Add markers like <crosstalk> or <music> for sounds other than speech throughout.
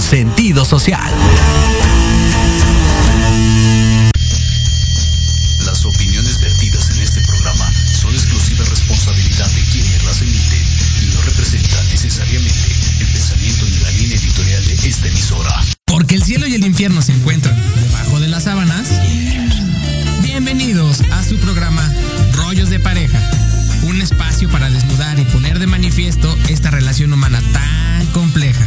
Con sentido social. Las opiniones vertidas en este programa son exclusiva responsabilidad de quienes las emiten y no representan necesariamente el pensamiento ni la línea editorial de esta emisora. Porque el cielo y el infierno se encuentran debajo de las sábanas. Bienvenidos a su programa Rollos de Pareja. Un espacio para desnudar y poner de manifiesto esta relación humana tan compleja.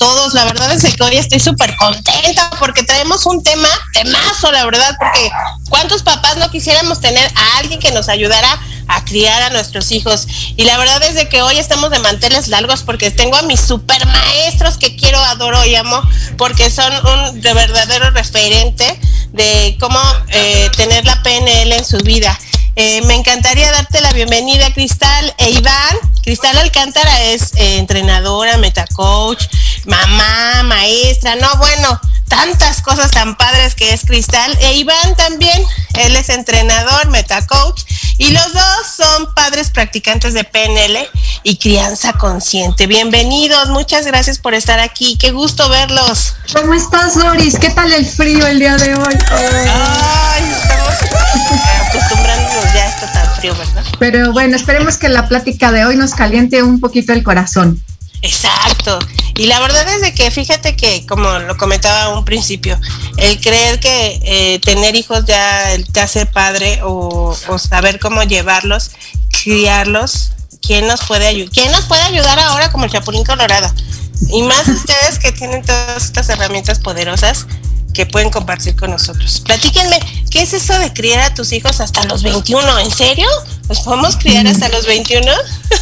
Todos. La verdad es que hoy estoy súper contenta porque traemos un tema, temazo, la verdad, porque ¿cuántos papás no quisiéramos tener a alguien que nos ayudara a criar a nuestros hijos? Y la verdad es que hoy estamos de manteles largos porque tengo a mis super maestros que quiero, adoro y amo, porque son un de verdadero referente de cómo eh, tener la PNL en su vida. Eh, me encantaría darte la bienvenida, Cristal e Iván. Cristal Alcántara es eh, entrenadora, metacoach, mamá, maestra, no, bueno, tantas cosas tan padres que es Cristal. E Iván también, él es entrenador, metacoach, y los dos son padres practicantes de PNL y crianza consciente. Bienvenidos, muchas gracias por estar aquí, qué gusto verlos. ¿Cómo estás, Doris? ¿Qué tal el frío el día de hoy? Ay, estamos acostumbrándonos ya a esto tan frío, ¿verdad? Pero bueno, esperemos que la plática de hoy nos caliente un poquito el corazón. Exacto. Y la verdad es de que fíjate que, como lo comentaba un principio, el creer que eh, tener hijos ya te hace padre o, o, saber cómo llevarlos, criarlos, ¿quién nos puede ayudar? ¿Quién nos puede ayudar ahora como el Chapulín Colorado? Y más ustedes que tienen todas estas herramientas poderosas que pueden compartir con nosotros. Platíquenme, ¿qué es eso de criar a tus hijos hasta los 21? ¿En serio? ¿Los podemos criar hasta los 21?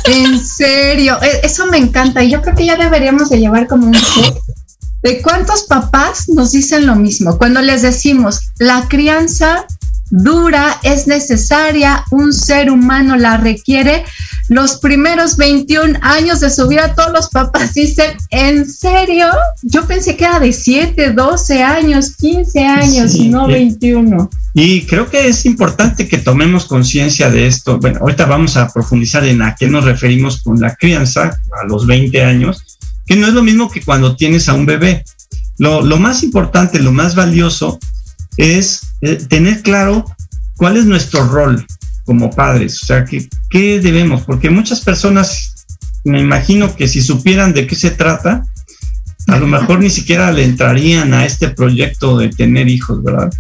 En <laughs> serio, eso me encanta y yo creo que ya deberíamos de llevar como un <laughs> de cuántos papás nos dicen lo mismo. Cuando les decimos, la crianza dura, es necesaria, un ser humano la requiere. Los primeros 21 años de su vida, todos los papás dicen, ¿en serio? Yo pensé que era de 7, 12 años, 15 años, sí, no 21. Y creo que es importante que tomemos conciencia de esto. Bueno, ahorita vamos a profundizar en a qué nos referimos con la crianza a los 20 años, que no es lo mismo que cuando tienes a un bebé. Lo, lo más importante, lo más valioso es eh, tener claro cuál es nuestro rol como padres, o sea, ¿qué, qué debemos, porque muchas personas, me imagino que si supieran de qué se trata, a lo mejor ni siquiera le entrarían a este proyecto de tener hijos, ¿verdad?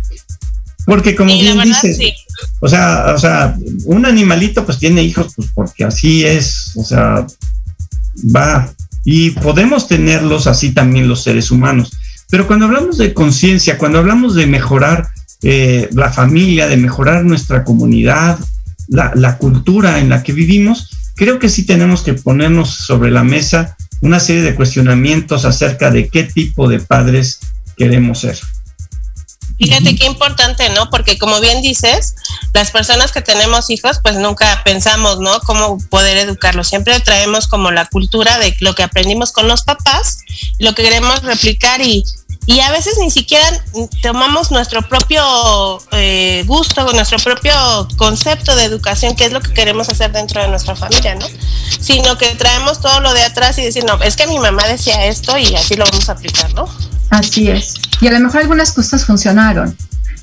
Porque como Sí, bien dices, sí. o sea, o sea, un animalito pues tiene hijos pues porque así es, o sea, va y podemos tenerlos así también los seres humanos. Pero cuando hablamos de conciencia, cuando hablamos de mejorar eh, la familia, de mejorar nuestra comunidad, la, la cultura en la que vivimos, creo que sí tenemos que ponernos sobre la mesa una serie de cuestionamientos acerca de qué tipo de padres queremos ser. Fíjate qué importante, ¿no? Porque como bien dices, las personas que tenemos hijos, pues nunca pensamos, ¿no? Cómo poder educarlos. Siempre traemos como la cultura de lo que aprendimos con los papás, lo que queremos replicar y, y a veces ni siquiera tomamos nuestro propio eh, gusto, nuestro propio concepto de educación, que es lo que queremos hacer dentro de nuestra familia, ¿no? Sino que traemos todo lo de atrás y decir, no, es que mi mamá decía esto y así lo vamos a aplicar, ¿no? Así es. Y a lo mejor algunas cosas funcionaron,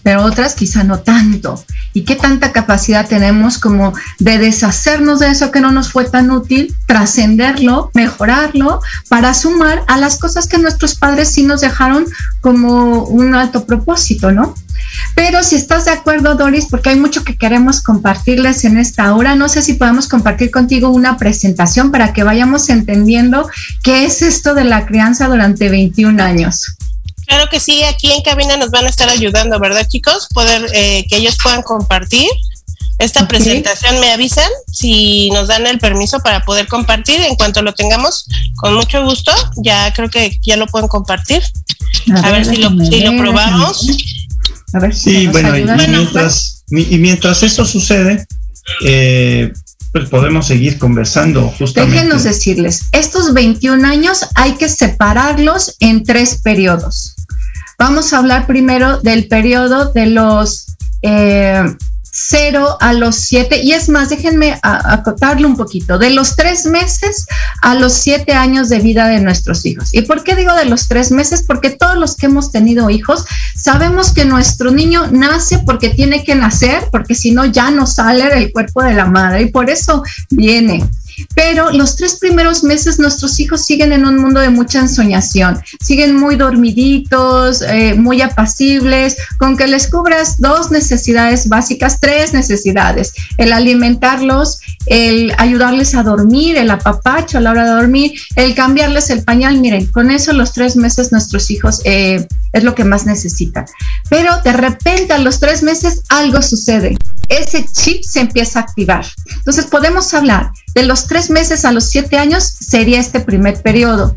pero otras quizá no tanto. ¿Y qué tanta capacidad tenemos como de deshacernos de eso que no nos fue tan útil, trascenderlo, mejorarlo, para sumar a las cosas que nuestros padres sí nos dejaron como un alto propósito, ¿no? Pero si estás de acuerdo, Doris, porque hay mucho que queremos compartirles en esta hora, no sé si podemos compartir contigo una presentación para que vayamos entendiendo qué es esto de la crianza durante 21 años. Claro que sí, aquí en cabina nos van a estar ayudando, ¿verdad, chicos? Poder eh, que ellos puedan compartir esta presentación. Me avisan si nos dan el permiso para poder compartir. En cuanto lo tengamos, con mucho gusto, ya creo que ya lo pueden compartir. A, ver, si, lo, probamos. A ver si sí, bueno, y mientras, y mientras eso sucede, eh, pues podemos seguir conversando justamente. Déjenos decirles, estos 21 años hay que separarlos en tres periodos. Vamos a hablar primero del periodo de los eh, 0 a los 7, y es más, déjenme acotarlo un poquito, de los 3 meses a los 7 años de vida de nuestros hijos. ¿Y por qué digo de los 3 meses? Porque todos los que hemos tenido hijos sabemos que nuestro niño nace porque tiene que nacer, porque si no ya no sale del cuerpo de la madre, y por eso viene pero los tres primeros meses nuestros hijos siguen en un mundo de mucha ensoñación, siguen muy dormiditos, eh, muy apacibles, con que les cubras dos necesidades básicas, tres necesidades, el alimentarlos, el ayudarles a dormir, el apapacho a la hora de dormir, el cambiarles el pañal, miren, con eso los tres meses nuestros hijos eh, es lo que más necesitan. Pero de repente a los tres meses algo sucede, ese chip se empieza a activar. Entonces podemos hablar de los tres meses a los siete años sería este primer periodo.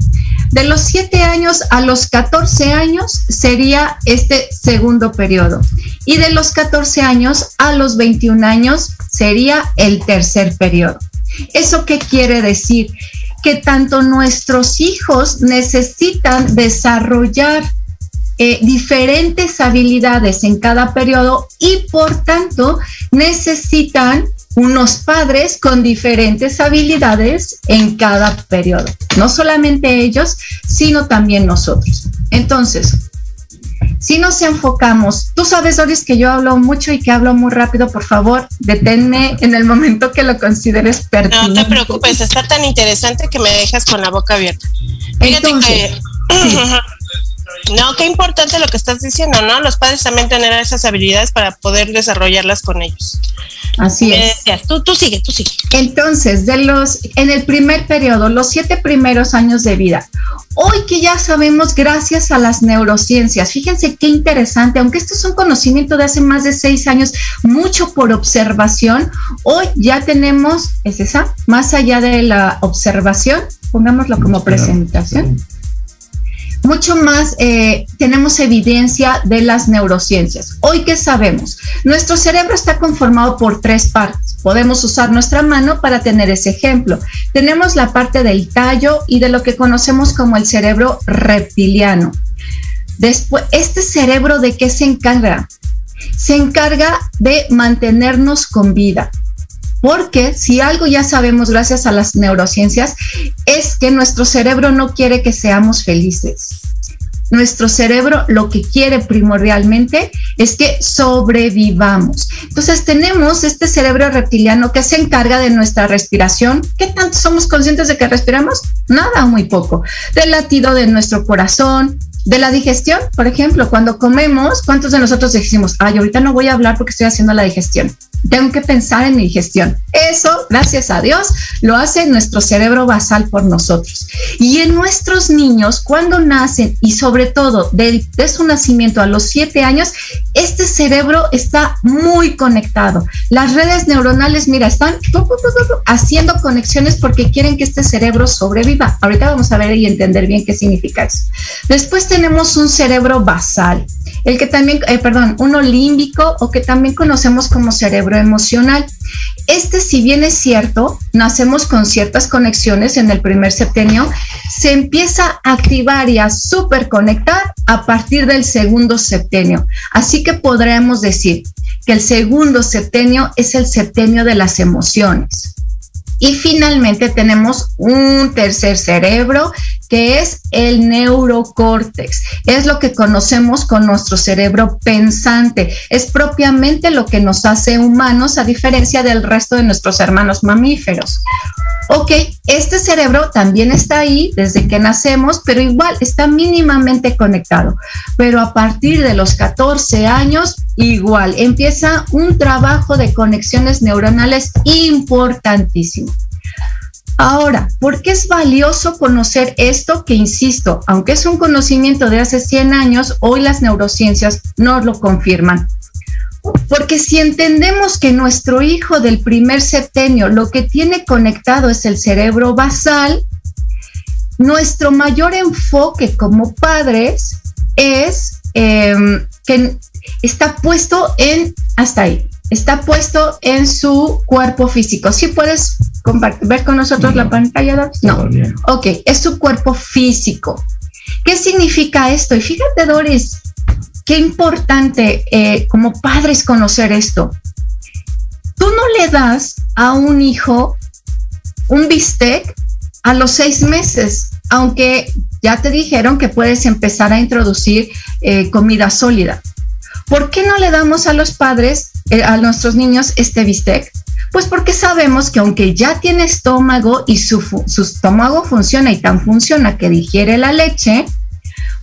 De los siete años a los 14 años sería este segundo periodo. Y de los 14 años a los 21 años sería el tercer periodo. ¿Eso qué quiere decir? Que tanto nuestros hijos necesitan desarrollar eh, diferentes habilidades en cada periodo y por tanto necesitan unos padres con diferentes habilidades en cada periodo. No solamente ellos, sino también nosotros. Entonces, si nos enfocamos, tú sabes, Doris, que yo hablo mucho y que hablo muy rápido, por favor, deténme en el momento que lo consideres pertinente. No te preocupes, está tan interesante que me dejas con la boca abierta. Fíjate que... <clears throat> No, qué importante lo que estás diciendo, ¿no? Los padres también tener esas habilidades para poder desarrollarlas con ellos. Así es. Tú, tú sigue, tú sigue. Entonces, de los, en el primer periodo, los siete primeros años de vida, hoy que ya sabemos gracias a las neurociencias, fíjense qué interesante, aunque esto es un conocimiento de hace más de seis años, mucho por observación, hoy ya tenemos, es esa, más allá de la observación, pongámoslo como presentación mucho más eh, tenemos evidencia de las neurociencias. Hoy, ¿qué sabemos? Nuestro cerebro está conformado por tres partes. Podemos usar nuestra mano para tener ese ejemplo. Tenemos la parte del tallo y de lo que conocemos como el cerebro reptiliano. Después, ¿este cerebro de qué se encarga? Se encarga de mantenernos con vida. Porque si algo ya sabemos gracias a las neurociencias es que nuestro cerebro no quiere que seamos felices. Nuestro cerebro lo que quiere primordialmente es que sobrevivamos. Entonces tenemos este cerebro reptiliano que se encarga de nuestra respiración. ¿Qué tanto somos conscientes de que respiramos? Nada, muy poco. Del latido de nuestro corazón, de la digestión, por ejemplo, cuando comemos, ¿cuántos de nosotros decimos, ay, ahorita no voy a hablar porque estoy haciendo la digestión? tengo que pensar en mi digestión. Eso, gracias a Dios, lo hace nuestro cerebro basal por nosotros. Y en nuestros niños, cuando nacen y sobre todo de, su nacimiento a los siete años, este cerebro está muy conectado. Las redes neuronales, mira, están haciendo conexiones porque quieren que este cerebro sobreviva. Ahorita vamos a ver y entender bien qué significa eso. Después tenemos un cerebro basal el que también, eh, perdón, uno límbico o que también conocemos como cerebro emocional. Este, si bien es cierto, nacemos con ciertas conexiones en el primer septenio, se empieza a activar y a superconectar a partir del segundo septenio. Así que podremos decir que el segundo septenio es el septenio de las emociones. Y finalmente tenemos un tercer cerebro que es el neurocórtex. Es lo que conocemos con nuestro cerebro pensante. Es propiamente lo que nos hace humanos a diferencia del resto de nuestros hermanos mamíferos. Ok, este cerebro también está ahí desde que nacemos, pero igual está mínimamente conectado. Pero a partir de los 14 años, igual empieza un trabajo de conexiones neuronales importantísimo. Ahora, ¿por qué es valioso conocer esto que, insisto, aunque es un conocimiento de hace 100 años, hoy las neurociencias no lo confirman? Porque si entendemos que nuestro hijo del primer septenio lo que tiene conectado es el cerebro basal, nuestro mayor enfoque como padres es em, que está puesto en, hasta ahí, está puesto en su cuerpo físico. ¿Sí puedes ver con nosotros la pantalla? No. Ok, es su cuerpo físico. ¿Qué significa esto? Y fíjate, Doris, qué importante eh, como padres conocer esto. Tú no le das a un hijo un bistec a los seis meses, aunque ya te dijeron que puedes empezar a introducir eh, comida sólida. ¿Por qué no le damos a los padres, eh, a nuestros niños, este bistec? Pues porque sabemos que aunque ya tiene estómago y su, su estómago funciona y tan funciona que digiere la leche,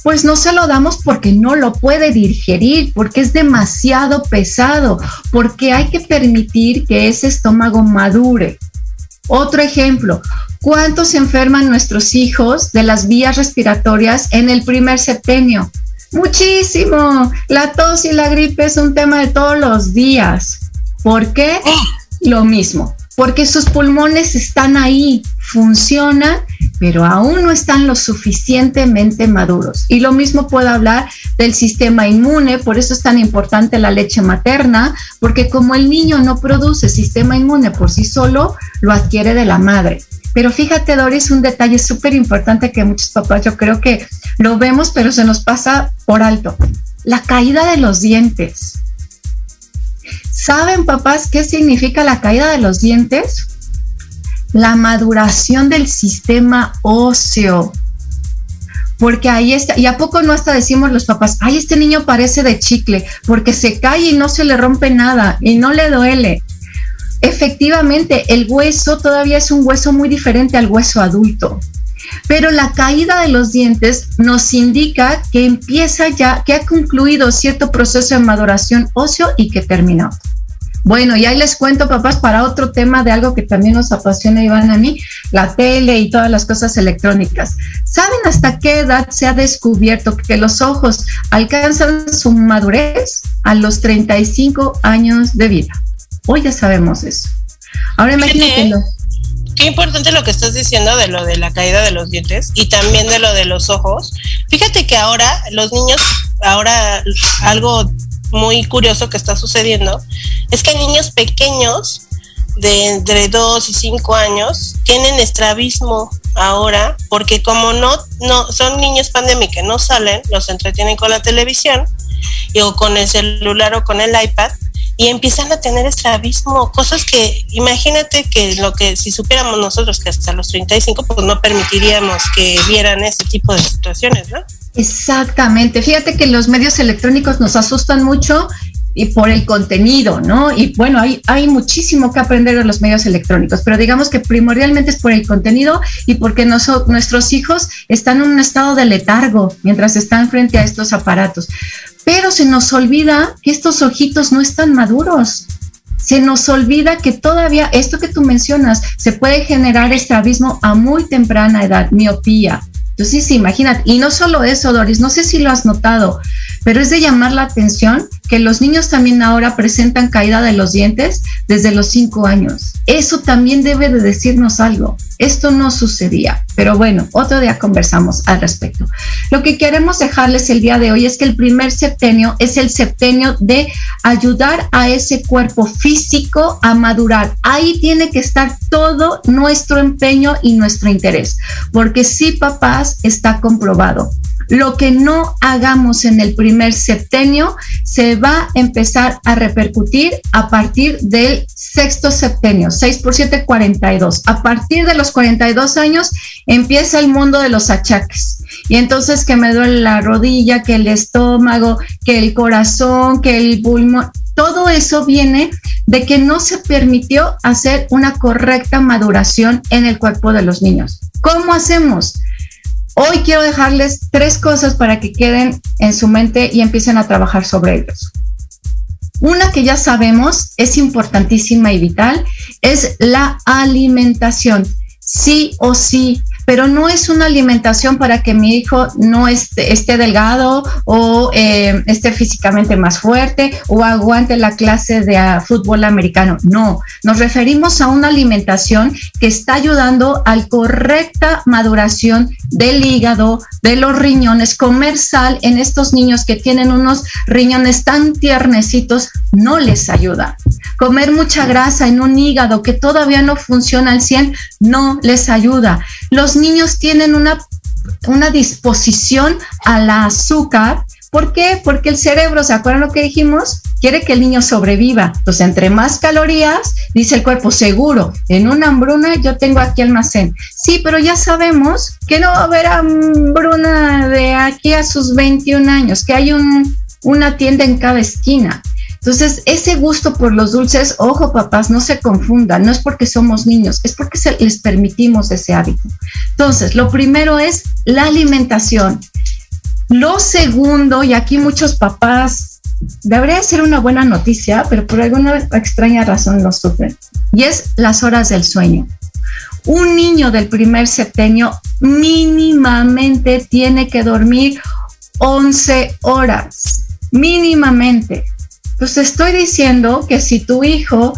pues no se lo damos porque no lo puede digerir, porque es demasiado pesado, porque hay que permitir que ese estómago madure. Otro ejemplo, ¿cuántos se enferman nuestros hijos de las vías respiratorias en el primer septenio? Muchísimo. La tos y la gripe es un tema de todos los días. ¿Por qué? Oh. Lo mismo, porque sus pulmones están ahí, funcionan, pero aún no están lo suficientemente maduros. Y lo mismo puedo hablar del sistema inmune, por eso es tan importante la leche materna, porque como el niño no produce sistema inmune por sí solo, lo adquiere de la madre. Pero fíjate, Doris, un detalle súper importante que muchos papás yo creo que lo vemos, pero se nos pasa por alto. La caída de los dientes. ¿Saben, papás, qué significa la caída de los dientes? La maduración del sistema óseo. Porque ahí está, y a poco no hasta decimos los papás, ay, este niño parece de chicle, porque se cae y no se le rompe nada y no le duele efectivamente el hueso todavía es un hueso muy diferente al hueso adulto. Pero la caída de los dientes nos indica que empieza ya, que ha concluido cierto proceso de maduración óseo y que terminó. Bueno, y ahí les cuento, papás, para otro tema de algo que también nos apasiona, Iván, a mí, la tele y todas las cosas electrónicas. ¿Saben hasta qué edad se ha descubierto que los ojos alcanzan su madurez? A los 35 años de vida. Hoy ya sabemos eso. Ahora imagínate. Qué importante lo que estás diciendo de lo de la caída de los dientes y también de lo de los ojos. Fíjate que ahora los niños, ahora algo muy curioso que está sucediendo es que niños pequeños de entre 2 y 5 años tienen estrabismo ahora porque como no no son niños pandemia que no salen, los entretienen con la televisión y, o con el celular o con el iPad y empiezan a tener estrabismo, cosas que imagínate que lo que si supiéramos nosotros que hasta los 35 pues no permitiríamos que vieran ese tipo de situaciones, ¿no? Exactamente, fíjate que los medios electrónicos nos asustan mucho y por el contenido, ¿no? Y bueno, hay, hay muchísimo que aprender de los medios electrónicos, pero digamos que primordialmente es por el contenido y porque nuestros hijos están en un estado de letargo mientras están frente a estos aparatos. Pero se nos olvida que estos ojitos no están maduros. Se nos olvida que todavía esto que tú mencionas se puede generar estrabismo a muy temprana edad, miopía. Entonces, imagínate, y no solo eso, Doris, no sé si lo has notado, pero es de llamar la atención que los niños también ahora presentan caída de los dientes desde los cinco años. Eso también debe de decirnos algo. Esto no sucedía, pero bueno, otro día conversamos al respecto. Lo que queremos dejarles el día de hoy es que el primer septenio es el septenio de ayudar a ese cuerpo físico a madurar. Ahí tiene que estar todo nuestro empeño y nuestro interés, porque sí, papás, está comprobado lo que no hagamos en el primer septenio se va a empezar a repercutir a partir del sexto septenio, 6 por 7, 42. A partir de los 42 años empieza el mundo de los achaques. Y entonces que me duele la rodilla, que el estómago, que el corazón, que el pulmón, todo eso viene de que no se permitió hacer una correcta maduración en el cuerpo de los niños. ¿Cómo hacemos? Hoy quiero dejarles tres cosas para que queden en su mente y empiecen a trabajar sobre ellos. Una que ya sabemos es importantísima y vital es la alimentación. Sí o sí, pero no es una alimentación para que mi hijo no esté, delgado o eh, esté físicamente más fuerte o aguante la clase de uh, fútbol americano. No, nos referimos a una alimentación que está ayudando a la correcta maduración del hígado, de los riñones. Comer sal en estos niños que tienen unos riñones tan tiernecitos no les ayuda. Comer mucha grasa en un hígado que todavía no funciona al 100 no les ayuda. Los niños tienen una, una disposición al azúcar. ¿Por qué? Porque el cerebro, ¿se acuerdan lo que dijimos? Quiere que el niño sobreviva. Entonces, entre más calorías, dice el cuerpo, seguro, en una hambruna yo tengo aquí almacén. Sí, pero ya sabemos que no va a haber hambruna de aquí a sus 21 años, que hay un, una tienda en cada esquina. Entonces, ese gusto por los dulces, ojo papás, no se confundan, no es porque somos niños, es porque se, les permitimos ese hábito. Entonces, lo primero es la alimentación. Lo segundo, y aquí muchos papás, debería ser una buena noticia, pero por alguna extraña razón lo sufren, y es las horas del sueño. Un niño del primer septenio mínimamente tiene que dormir 11 horas, mínimamente. Pues estoy diciendo que si tu hijo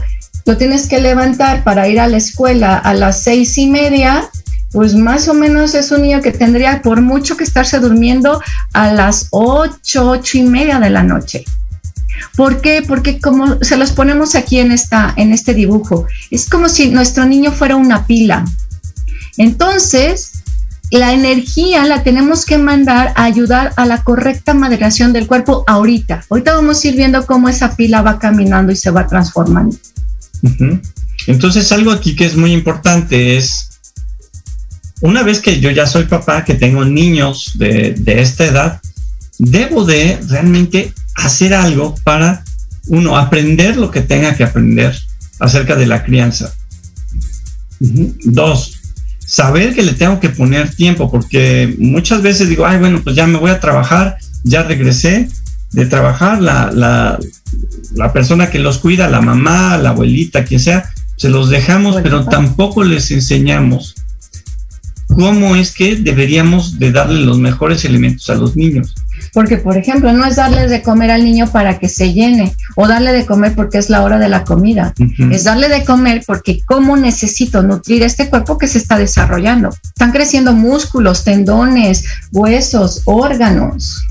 lo tienes que levantar para ir a la escuela a las seis y media, pues más o menos es un niño que tendría por mucho que estarse durmiendo a las ocho, ocho y media de la noche. ¿Por qué? Porque como se los ponemos aquí en, esta, en este dibujo, es como si nuestro niño fuera una pila. Entonces, la energía la tenemos que mandar a ayudar a la correcta maduración del cuerpo ahorita. Ahorita vamos a ir viendo cómo esa pila va caminando y se va transformando. Entonces, algo aquí que es muy importante es, una vez que yo ya soy papá, que tengo niños de esta edad, debo de realmente hacer algo para, uno, aprender lo que tenga que aprender acerca de la crianza. Dos, saber que le tengo que poner tiempo, porque muchas veces digo, ay, bueno, pues ya me voy a trabajar, ya regresé de trabajar, la, la, la persona que los cuida, la mamá, la abuelita, quien sea, se los dejamos, pero tampoco les enseñamos cómo es que deberíamos de darle los mejores elementos a los niños. Porque, por ejemplo, no es darle de comer al niño para que se llene o darle de comer porque es la hora de la comida. Uh -huh. Es darle de comer porque cómo necesito nutrir este cuerpo que se está desarrollando. Están creciendo músculos, tendones, huesos, órganos.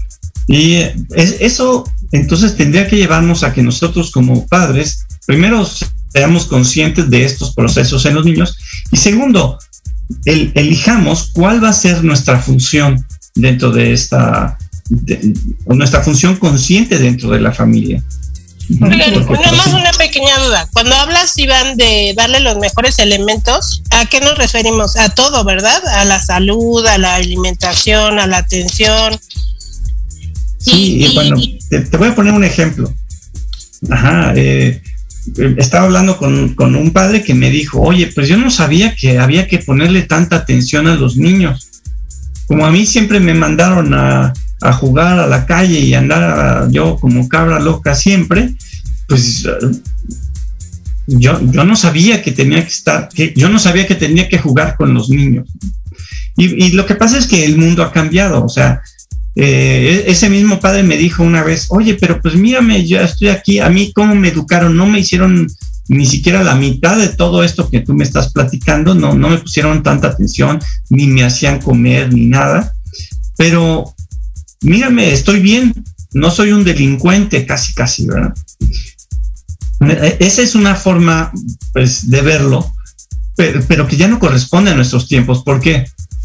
Y es, eso entonces tendría que llevarnos a que nosotros como padres, primero seamos conscientes de estos procesos en los niños y segundo, el, elijamos cuál va a ser nuestra función dentro de esta de, nuestra función consciente dentro de la familia. Nada más una pequeña duda. Cuando hablas, Iván, de darle los mejores elementos, ¿a qué nos referimos? A todo, ¿verdad? A la salud, a la alimentación, a la atención. Sí, y, bueno, te, te, voy a poner un ejemplo. Ajá, eh, estaba hablando con, con, un padre que me dijo, oye, pues yo no sabía que había que ponerle tanta atención a los niños. Como a mí siempre me mandaron a, a jugar a la calle y andar yo como cabra loca siempre, pues yo, yo no sabía que tenía que estar, que yo no sabía que tenía que jugar con los niños. Y, y lo que pasa es que el mundo ha cambiado, o sea, eh, ese mismo padre me dijo una vez, oye, pero pues mírame, yo estoy aquí, a mí cómo me educaron, no me hicieron ni siquiera la mitad de todo esto que tú me estás platicando, no, no me pusieron tanta atención, ni me hacían comer, ni nada, pero mírame, estoy bien, no soy un delincuente, casi, casi, ¿verdad? Esa es una forma, pues, de verlo, pero, que ya no corresponde a nuestros tiempos. ¿Por qué?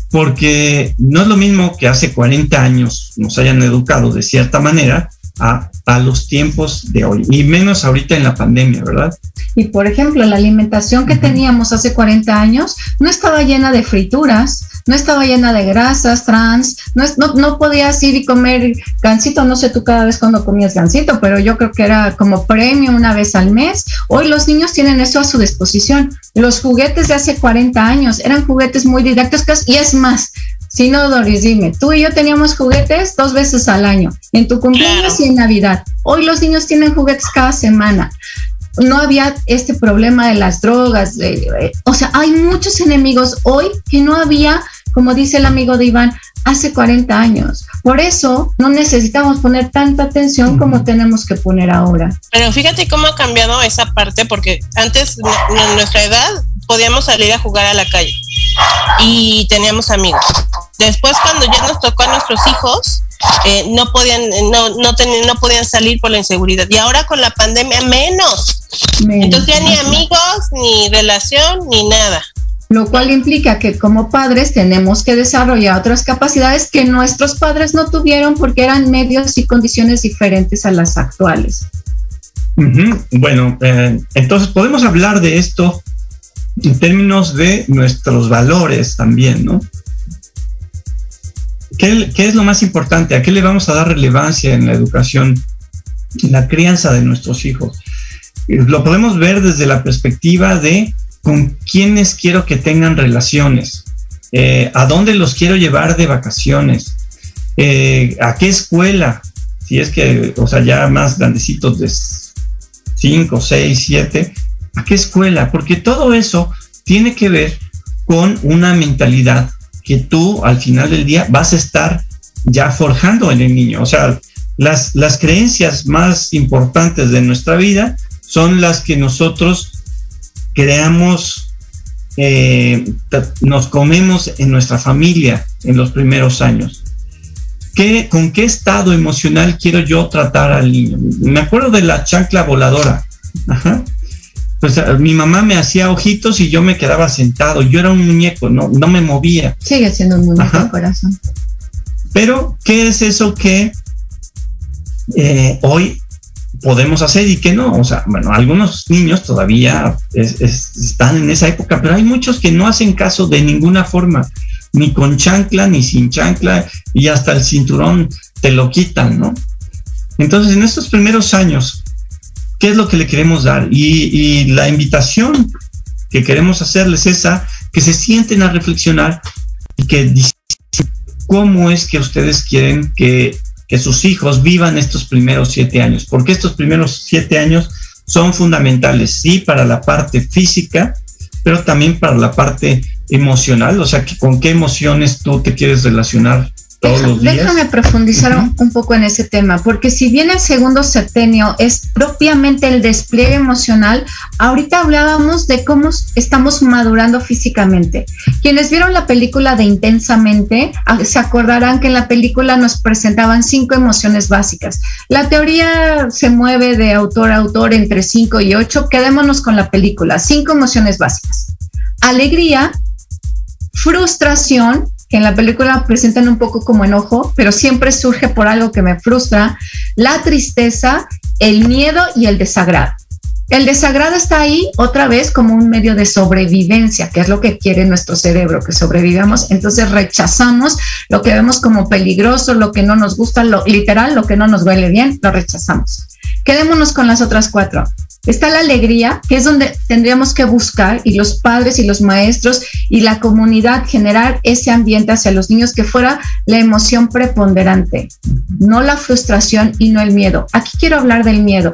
Porque no es lo mismo que hace 40 años nos hayan educado de cierta manera a, a, los tiempos de hoy, y menos ahorita en la pandemia, ¿verdad? Y por ejemplo, la alimentación que uh -huh. teníamos hace 40 años no estaba llena de frituras, no estaba llena de grasas trans, no, es, no, no podías ir y comer gansito, no sé tú cada vez cuando comías gansito, pero yo creo que era como premio una vez al mes. Hoy los niños tienen eso a su disposición. Los juguetes de hace 40 años eran juguetes muy didácticos y es más, si no, Doris, dime, tú y yo teníamos juguetes dos veces al año, en tu cumpleaños y en Navidad. Hoy los niños tienen juguetes cada semana. No había este problema de las drogas. De, eh, o sea, hay muchos enemigos hoy que no había como dice el amigo de Iván, hace 40 años. Por eso no necesitamos poner tanta atención como tenemos que poner ahora. Pero fíjate cómo ha cambiado esa parte, porque antes, en nuestra edad, podíamos salir a jugar a la calle y teníamos amigos. Después, cuando ya nos tocó a nuestros hijos, eh, no podían no, no, no podían salir por la inseguridad. Y ahora con la pandemia, menos. Entonces ya ni amigos, ni relación, ni nada lo cual implica que como padres tenemos que desarrollar otras capacidades que nuestros padres no tuvieron porque eran medios y condiciones diferentes a las actuales. Bueno, eh, entonces podemos hablar de esto en términos de nuestros valores también, ¿no? ¿Qué, ¿Qué, es lo más importante? ¿A qué le vamos a dar relevancia en la educación, en la crianza de nuestros hijos? Lo podemos ver desde la perspectiva de con quiénes quiero que tengan relaciones, eh, a dónde los quiero llevar de vacaciones, eh, a qué escuela, si es que, o sea, ya más grandecitos de 5, 6, 7, a qué escuela, porque todo eso tiene que ver con una mentalidad que tú al final del día vas a estar ya forjando en el niño. O sea, las, las creencias más importantes de nuestra vida son las que nosotros creamos, eh, nos comemos en nuestra familia en los primeros años. ¿Qué, ¿Con qué estado emocional quiero yo tratar al niño? Me acuerdo de la chancla voladora. Pues mi mamá me hacía ojitos y yo me quedaba sentado. Yo era un muñeco, no, no me movía. Sigue siendo un muñeco, corazón. Pero, ¿qué es eso que eh, hoy podemos hacer y que no. O sea, bueno, algunos niños todavía están en esa época, pero hay muchos que no hacen caso de ninguna forma, ni con chancla, ni sin chancla, y hasta el cinturón te lo quitan, ¿no? Entonces, en estos primeros años, ¿qué es lo que le queremos dar? Y, la invitación que queremos hacerles es que se sienten a reflexionar y que dicen cómo es que ustedes quieren que que sus hijos vivan estos primeros siete años, porque estos primeros siete años son fundamentales, sí, para la parte física, pero también para la parte emocional, o sea, que con qué emociones tú te quieres relacionar Déjame profundizar un poco en ese tema, porque si bien el segundo septenio es propiamente el despliegue emocional, ahorita hablábamos de cómo estamos madurando físicamente. Quienes vieron la película de Intensamente, ah, se acordarán que en la película nos presentaban cinco emociones básicas. La teoría se mueve de autor a autor entre cinco y ocho. Quedémonos con la película. Cinco emociones básicas. Alegría, frustración, en la película presentan un poco como enojo, pero siempre surge por algo que me frustra, la tristeza, el miedo y el desagrado. El desagrado está ahí otra vez como un medio de sobrevivencia, que es lo que quiere nuestro cerebro, que sobrevivamos. Entonces rechazamos lo que vemos como peligroso, lo que no nos gusta, lo literal, lo que no nos huele bien, lo rechazamos. Quedémonos con las otras cuatro. Está la alegría, que es donde tendríamos que buscar, y los padres y los maestros y la comunidad generar ese ambiente hacia los niños que fuera la emoción preponderante, no la frustración y no el miedo. Aquí quiero hablar del miedo.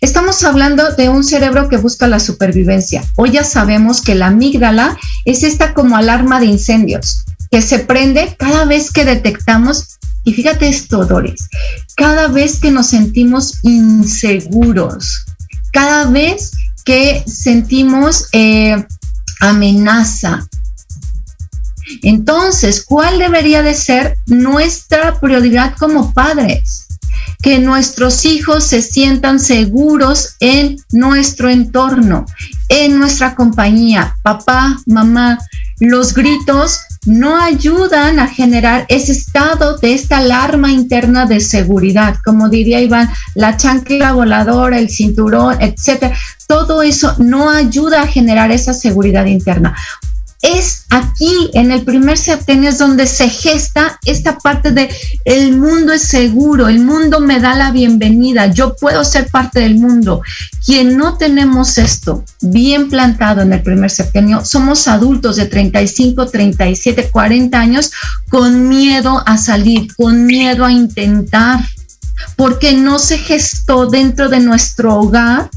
Estamos hablando de un cerebro que busca la supervivencia. Hoy ya sabemos que la amígdala es esta como alarma de incendios, que se prende cada vez que detectamos y fíjate esto, Doris, cada vez que nos sentimos inseguros, cada vez que sentimos eh, amenaza. Entonces, ¿cuál debería de ser nuestra prioridad como padres? Que nuestros hijos se sientan seguros en nuestro entorno, en nuestra compañía. Papá, mamá, los gritos no ayudan a generar ese estado de esta alarma interna de seguridad, como diría Iván, la chancla voladora, el cinturón, etcétera. Todo eso no ayuda a generar esa seguridad interna es aquí en el primer septenio es donde se gesta esta parte de el mundo es seguro, el mundo me da la bienvenida, yo puedo ser parte del mundo. Quien no tenemos esto bien plantado en el primer septenio, somos adultos de 35, 37, 40 años con miedo a salir, con miedo a intentar porque no se gestó dentro de nuestro hogar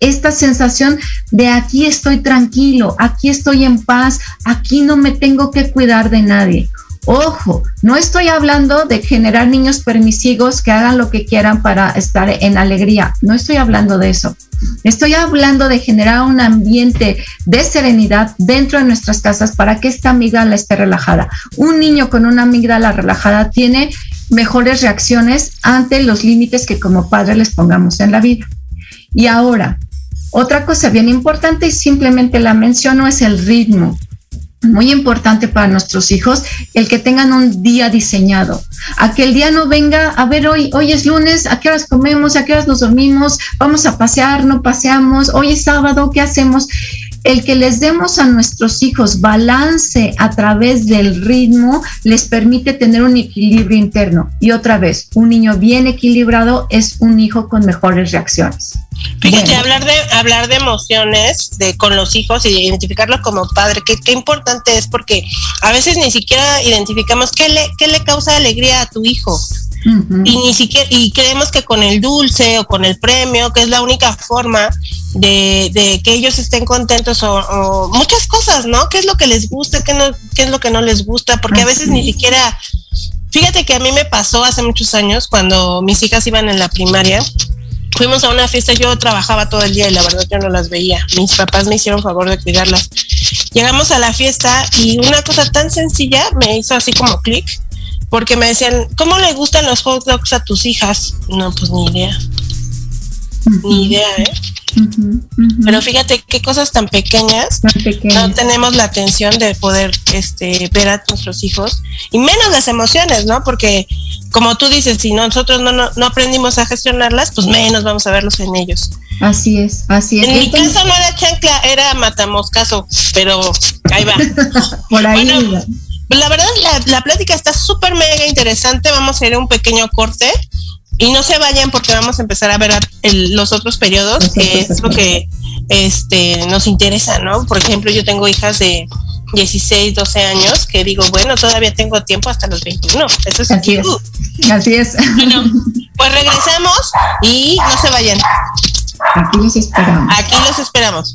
esta sensación de aquí estoy tranquilo, aquí estoy en paz, aquí no me tengo que cuidar de nadie. Ojo, no estoy hablando de generar niños permisivos que hagan lo que quieran para estar en alegría, no estoy hablando de eso. Estoy hablando de generar un ambiente de serenidad dentro de nuestras casas para que esta amígdala esté relajada. Un niño con una amígdala relajada tiene mejores reacciones ante los límites que como padres les pongamos en la vida. Y ahora, otra cosa bien importante y simplemente la menciono es el ritmo muy importante para nuestros hijos el que tengan un día diseñado. A que el día no venga, a ver, hoy, hoy es lunes, ¿a qué horas comemos? ¿A qué horas nos dormimos? ¿Vamos a pasear? ¿No paseamos? Hoy es sábado, ¿qué hacemos? El que les demos a nuestros hijos balance a través del ritmo les permite tener un equilibrio interno. Y otra vez, un niño bien equilibrado es un hijo con mejores reacciones. Fíjate, hablar de hablar de emociones de con los hijos y identificarlos como padre, qué, qué importante es porque a veces ni siquiera identificamos qué le, qué le causa alegría a tu hijo. Y ni siquiera, y creemos que con el dulce o con el premio, que es la única forma de, de que ellos estén contentos o, muchas cosas, ¿no? ¿Qué es lo que les gusta? ¿Qué, no, qué es lo que no les gusta? Porque a veces ni siquiera, fíjate que a mí me pasó hace muchos años cuando mis hijas iban en la primaria. Fuimos a una fiesta, yo trabajaba todo el día y la verdad yo no las veía. Mis papás me hicieron favor de cuidarlas. Llegamos a la fiesta y una cosa tan sencilla me hizo así como clic porque me decían, ¿cómo le gustan los hot dogs a tus hijas? No, pues ni idea. Ni idea, ¿eh? Pero fíjate qué cosas tan pequeñas, no tenemos la atención de poder este, ver a nuestros hijos y menos las emociones, ¿no? Porque como tú dices, si nosotros no, no, aprendimos a gestionarlas, pues menos vamos a verlos en ellos. Así es, así es. En mi caso no era chancla, era matamoscaso, pero ahí va. <laughs> Por ahí. La verdad, la, la plática está súper mega interesante. Vamos a ir a un pequeño corte y no se vayan porque vamos a empezar a ver los otros periodos, que es lo que este, nos interesa, ¿no? Por ejemplo, yo tengo hijas de 16, 12 años que digo, bueno, todavía tengo tiempo hasta los 21. Eso es Así es. Así es. Bueno, pues regresamos y no se vayan. Aquí los esperamos. Aquí los esperamos.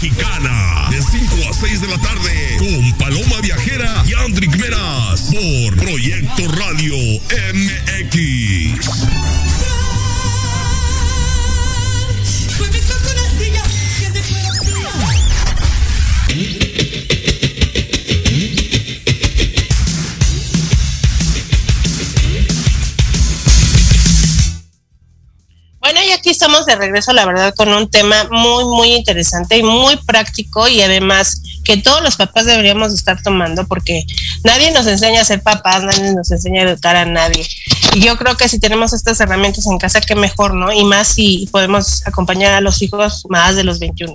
Mexicana de 5 a 6 de la tarde con Paloma Viajera y Andrick Meras por Proyecto Radio MX. Estamos de regreso, la verdad, con un tema muy, muy interesante y muy práctico y además que todos los papás deberíamos estar tomando porque nadie nos enseña a ser papás, nadie nos enseña a educar a nadie. Y yo creo que si tenemos estas herramientas en casa, qué mejor, ¿no? Y más si podemos acompañar a los hijos más de los 21.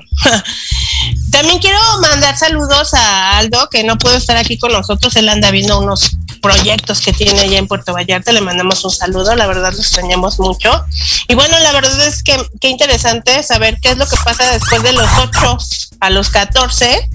<laughs> También quiero mandar saludos a Aldo, que no puede estar aquí con nosotros. Él anda viendo unos proyectos que tiene allá en Puerto Vallarta. Le mandamos un saludo, la verdad lo extrañamos mucho. Y bueno, la verdad es que qué interesante saber qué es lo que pasa después de los 8 a los 14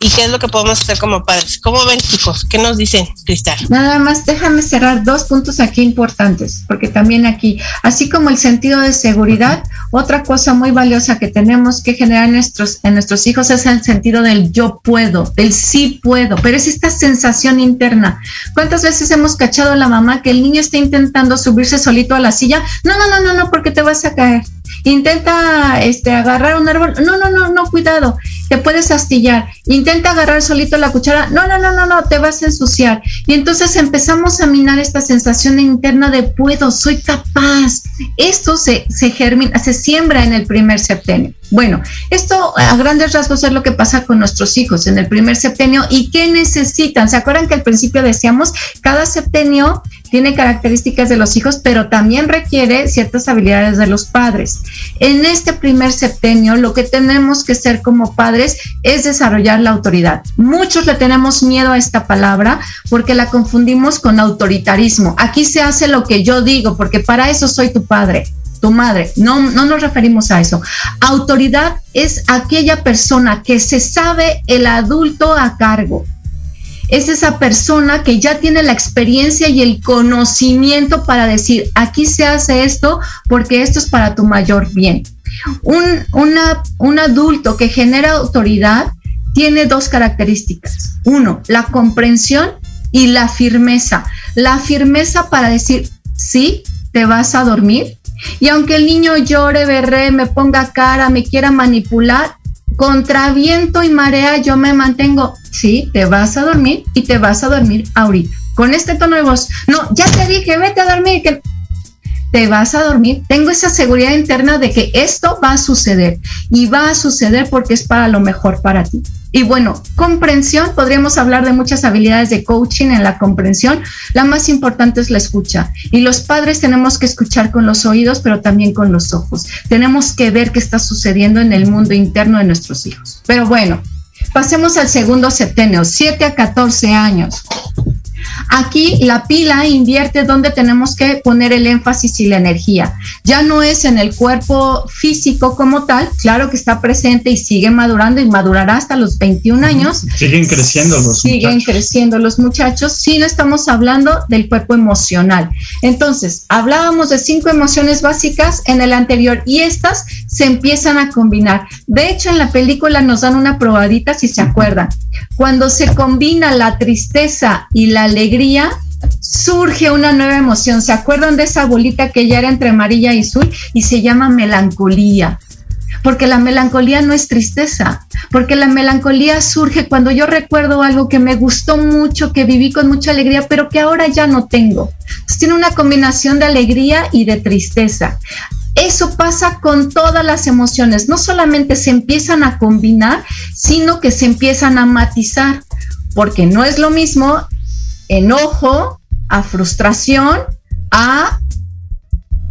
y qué es lo que podemos hacer como padres. ¿Cómo ven, chicos? ¿Qué nos dicen, Cristal? Nada más, déjame cerrar dos puntos aquí importantes, porque también aquí, así como el sentido de seguridad, otra cosa muy valiosa que tenemos que generar en nuestros, en nuestros hijos es el sentido del yo puedo, del sí puedo, pero es esta sensación interna. ¿Cuántas veces hemos cachado a la mamá que el niño está intentando subirse solito a la silla? No, no, no, no, no, porque te vas a caer intenta este, agarrar un árbol, no, no, no, no, cuidado, te puedes astillar, intenta agarrar solito la cuchara, no, no, no, no, no, te vas a ensuciar. Y entonces empezamos a minar esta sensación interna de puedo, soy capaz. Esto se, se germina, se siembra en el primer septenio. Bueno, esto a grandes rasgos es lo que pasa con nuestros hijos en el primer septenio y qué necesitan. ¿Se acuerdan que al principio decíamos cada septenio tiene características de los hijos, pero también requiere ciertas habilidades de los padres? En este primer septenio lo que tenemos que ser como padres es desarrollar la autoridad. Muchos le tenemos miedo a esta palabra porque la confundimos con autoritarismo. Aquí se hace lo que yo digo porque para eso soy tu padre tu madre. No, no nos referimos a eso. Autoridad es aquella persona que se sabe el adulto a cargo. Es esa persona que ya tiene la experiencia y el conocimiento para decir, aquí se hace esto porque esto es para tu mayor bien. Un, un adulto que genera autoridad tiene dos características. Uno, la comprensión y la firmeza. La firmeza para decir, sí, te vas a dormir, y aunque el niño llore, berre, me ponga cara, me quiera manipular, contra viento y marea yo me mantengo. Sí, te vas a dormir y te vas a dormir ahorita. Con este tono de voz. No, ya te dije, vete a dormir, que te vas a dormir. Tengo esa seguridad interna de que esto va a suceder y va a suceder porque es para lo mejor para ti. Y bueno, comprensión, podríamos hablar de muchas habilidades de coaching en la comprensión. La más importante es la escucha. Y los padres tenemos que escuchar con los oídos, pero también con los ojos. Tenemos que ver qué está sucediendo en el mundo interno de nuestros hijos. Pero bueno, pasemos al segundo septenio, 7 a 14 años. Aquí la pila invierte donde tenemos que poner el énfasis y la energía. Ya no es en el cuerpo físico como tal, claro que está presente y sigue madurando y madurará hasta los 21 años. Siguen creciendo los Siguen creciendo los muchachos, si no estamos hablando del cuerpo emocional. Entonces, hablábamos de cinco emociones básicas en el anterior y estas se empiezan a combinar. De hecho, en la película nos dan una probadita si se acuerdan. Cuando se combina la tristeza y la alegría, surge una nueva emoción. ¿Se acuerdan de esa bolita que ya era entre amarilla y azul y se llama melancolía? Porque la melancolía no es tristeza, porque la melancolía surge cuando yo recuerdo algo que me gustó mucho, que viví con mucha alegría, pero que ahora ya no tengo. tiene una combinación de alegría y de tristeza. Eso pasa con todas las emociones, no solamente se empiezan a combinar, sino que se empiezan a matizar, porque no es lo mismo enojo, a frustración, a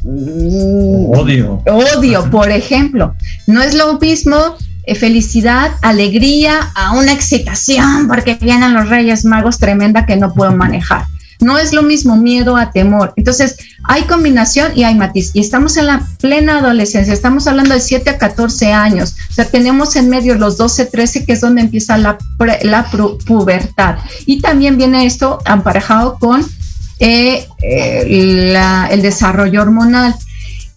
odio. Odio, <laughs> por ejemplo. No es lo mismo eh, felicidad, alegría, a una excitación porque vienen los Reyes Magos tremenda que no puedo manejar. No es lo mismo miedo a temor. Entonces, hay combinación y hay matiz. Y estamos en la plena adolescencia, estamos hablando de 7 a 14 años. O sea, tenemos en medio los 12, 13, que es donde empieza la, la pubertad. Y también viene esto emparejado con eh, eh, el desarrollo hormonal.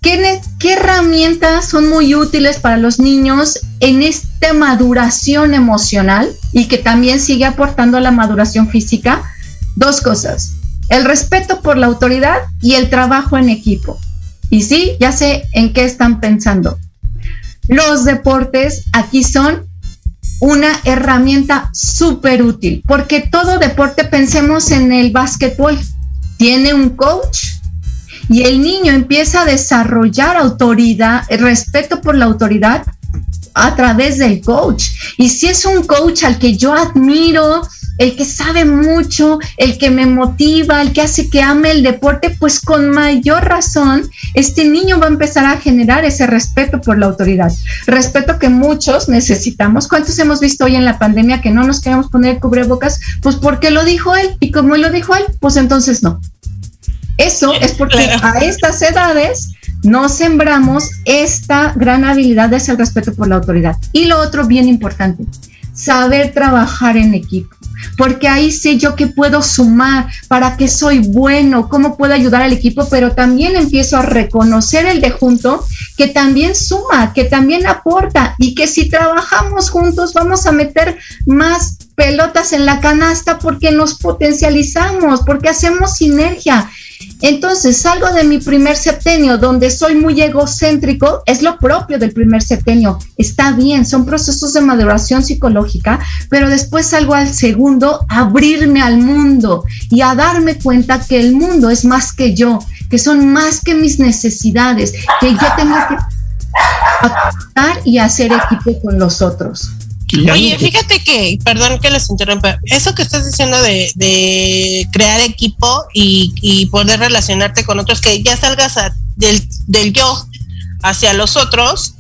¿Qué, ¿Qué, herramientas son muy útiles para los niños en esta maduración emocional y que también sigue aportando a la maduración física? Dos cosas, el respeto por la autoridad y el trabajo en equipo. Y sí, ya sé en qué están pensando. Los deportes aquí son una herramienta súper útil, porque todo deporte, pensemos en el básquetbol, tiene un coach y el niño empieza a desarrollar autoridad, respeto por la autoridad a través del coach. Y si es un coach al que yo admiro, el que sabe mucho, el que me motiva, el que hace que ame el deporte, pues con mayor razón este niño va a empezar a generar ese respeto por la autoridad. Respeto que muchos necesitamos. ¿Cuántos hemos visto hoy en la pandemia que no nos queremos poner cubrebocas? Pues porque lo dijo él. Y como lo dijo él, pues entonces no. Eso es porque a estas edades no sembramos esta gran habilidad de ese respeto por la autoridad. Y lo otro bien importante, saber trabajar en equipo porque ahí sé yo que puedo sumar, para qué soy bueno, cómo puedo ayudar al equipo, pero también empiezo a reconocer el de junto que también suma, que también aporta y que si trabajamos juntos vamos a meter más pelotas en la canasta porque nos potencializamos, porque hacemos sinergia. Entonces salgo de mi primer septenio donde soy muy egocéntrico, es lo propio del primer septenio, está bien, son procesos de maduración psicológica, pero después salgo al segundo abrirme al mundo y a darme cuenta que el mundo es más que yo, que son más que mis necesidades, que yo tengo que aportar y hacer equipo con los otros. Oye, fíjate que, perdón que les interrumpa, eso que estás diciendo de, crear equipo y, poder relacionarte con otros, que ya salgas del, del yo hacia los otros,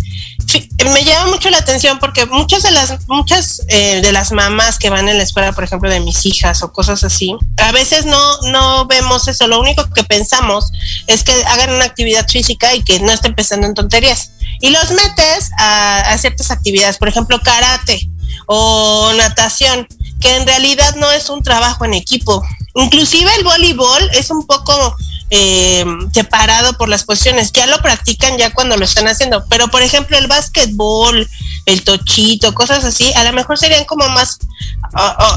me llama mucho la atención porque muchas de las muchas eh, de las mamás que van en la escuela, por ejemplo, de mis hijas o cosas así, a veces no no vemos eso. Lo único que pensamos es que hagan una actividad física y que no estén pensando en tonterías y los metes a, ciertas actividades, por ejemplo, karate o natación, que en realidad no es un trabajo en equipo. Inclusive el voleibol es un poco eh, separado por las posiciones, ya lo practican ya cuando lo están haciendo, pero por ejemplo el básquetbol, el tochito, cosas así, a lo mejor serían como más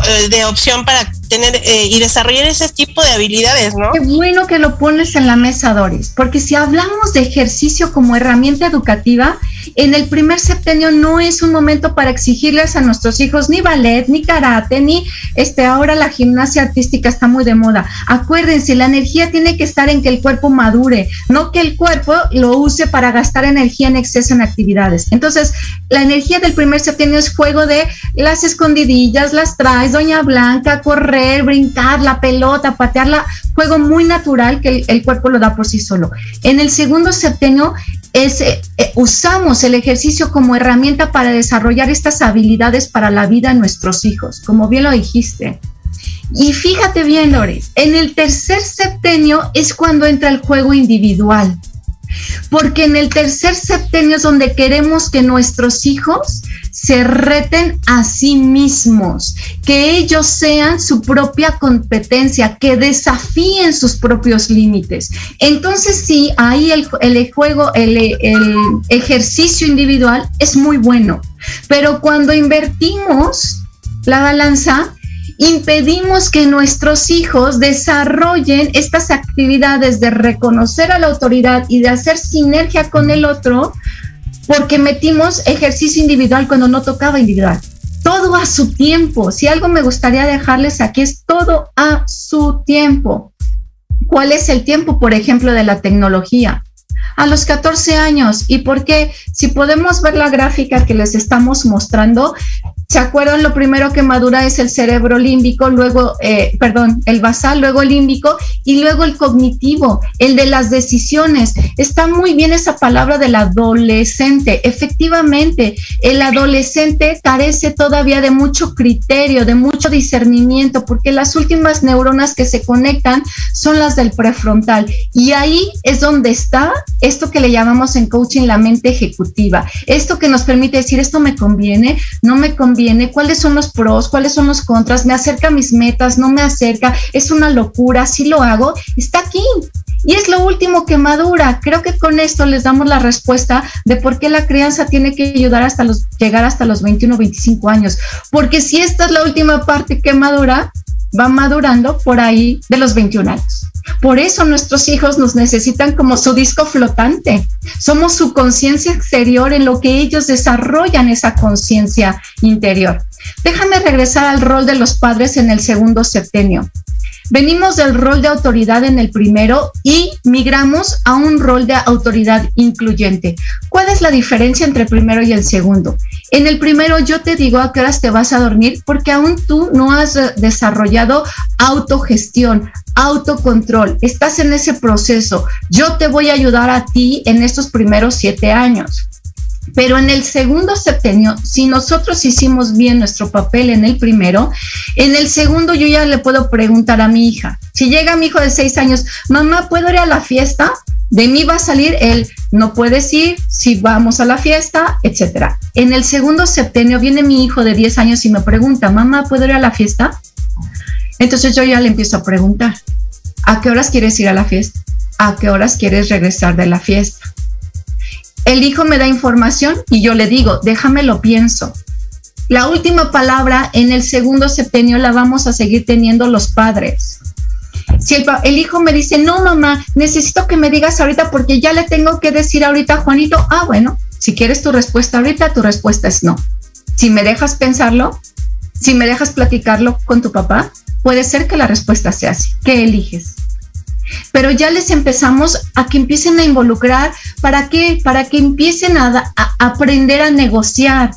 eh, de opción para tener eh, y desarrollar ese tipo de habilidades, ¿no? Qué bueno que lo pones en la mesa, Doris, porque si hablamos de ejercicio como herramienta educativa, en el primer septenio no es un momento para exigirles a nuestros hijos ni ballet, ni karate, ni este ahora la gimnasia artística está muy de moda. Acuérdense, la energía tiene que estar en que el cuerpo madure, no que el cuerpo lo use para gastar energía en exceso en actividades. Entonces, la energía del primer septenio es juego de las escondidillas, las traes, doña Blanca, correr, brincar, la pelota, patearla, juego muy natural que el, cuerpo lo da por sí solo. En el segundo septenio eh, eh, usamos el ejercicio como herramienta para desarrollar estas habilidades para la vida de nuestros hijos, como bien lo dijiste. Y fíjate bien, Loris, en el tercer septenio es cuando entra el juego individual porque en el tercer septenio es donde queremos que nuestros hijos se reten a sí mismos, que ellos sean su propia competencia, que desafíen sus propios límites. Entonces sí, ahí el, juego, el ejercicio individual es muy bueno, pero cuando invertimos la balanza, impedimos que nuestros hijos desarrollen estas actividades de reconocer a la autoridad y de hacer sinergia con el otro porque metimos ejercicio individual cuando no tocaba individual. Todo a su tiempo. Si algo me gustaría dejarles aquí es todo a su tiempo. ¿Cuál es el tiempo, por ejemplo, de la tecnología? A los 14 años. ¿Y por qué? Si podemos ver la gráfica que les estamos mostrando, ¿Se acuerdan? Lo primero que madura es el cerebro límbico, luego, eh, perdón, el basal, luego el límbico y luego el cognitivo, el de las decisiones. Está muy bien esa palabra del adolescente. Efectivamente, el adolescente carece todavía de mucho criterio, de mucho discernimiento, porque las últimas neuronas que se conectan son las del prefrontal. Y ahí es donde está esto que le llamamos en coaching la mente ejecutiva. Esto que nos permite decir, esto me conviene, no me conviene cuáles son los pros, cuáles son los contras, me acerca a mis metas, no me acerca, es una locura, si lo hago, está aquí. Y es lo último que madura. Creo que con esto les damos la respuesta de por qué la crianza tiene que ayudar hasta llegar hasta los 21, 25 años. Porque si esta es la última parte que madura, va madurando por ahí de los 21 años. Por eso nuestros hijos nos necesitan como su disco flotante. Somos su conciencia exterior en lo que ellos desarrollan esa conciencia interior. Déjame regresar al rol de los padres en el segundo septenio. Venimos del rol de autoridad en el primero y migramos a un rol de autoridad incluyente. ¿Cuál es la diferencia entre el primero y el segundo? En el primero yo te digo a qué horas te vas a dormir porque aún tú no has desarrollado autogestión, autocontrol. Estás en ese proceso. Yo te voy a ayudar a ti en estos primeros siete años. Pero en el segundo septenio, si nosotros hicimos bien nuestro papel en el primero, en el segundo yo ya le puedo preguntar a mi hija. Si llega mi hijo de seis años, mamá, ¿puedo ir a la fiesta? De mí va a salir el no puedes ir, si vamos a la fiesta, etcétera. En el segundo septenio viene mi hijo de 10 años y me pregunta, mamá, ¿puedo ir a la fiesta? Entonces yo ya le empiezo a preguntar, ¿a qué horas quieres ir a la fiesta? ¿A qué horas quieres regresar de la fiesta? El hijo me da información y yo le digo, déjame lo pienso. La última palabra en el segundo septenio la vamos a seguir teniendo los padres. Si el, hijo me dice, no mamá, necesito que me digas ahorita porque ya le tengo que decir ahorita a Juanito, ah, bueno, si quieres tu respuesta ahorita, tu respuesta es no. Si me dejas pensarlo, si me dejas platicarlo con tu papá, puede ser que la respuesta sea así. ¿Qué eliges? Pero ya les empezamos a que empiecen a involucrar, ¿para qué? Para que empiecen a, aprender a negociar,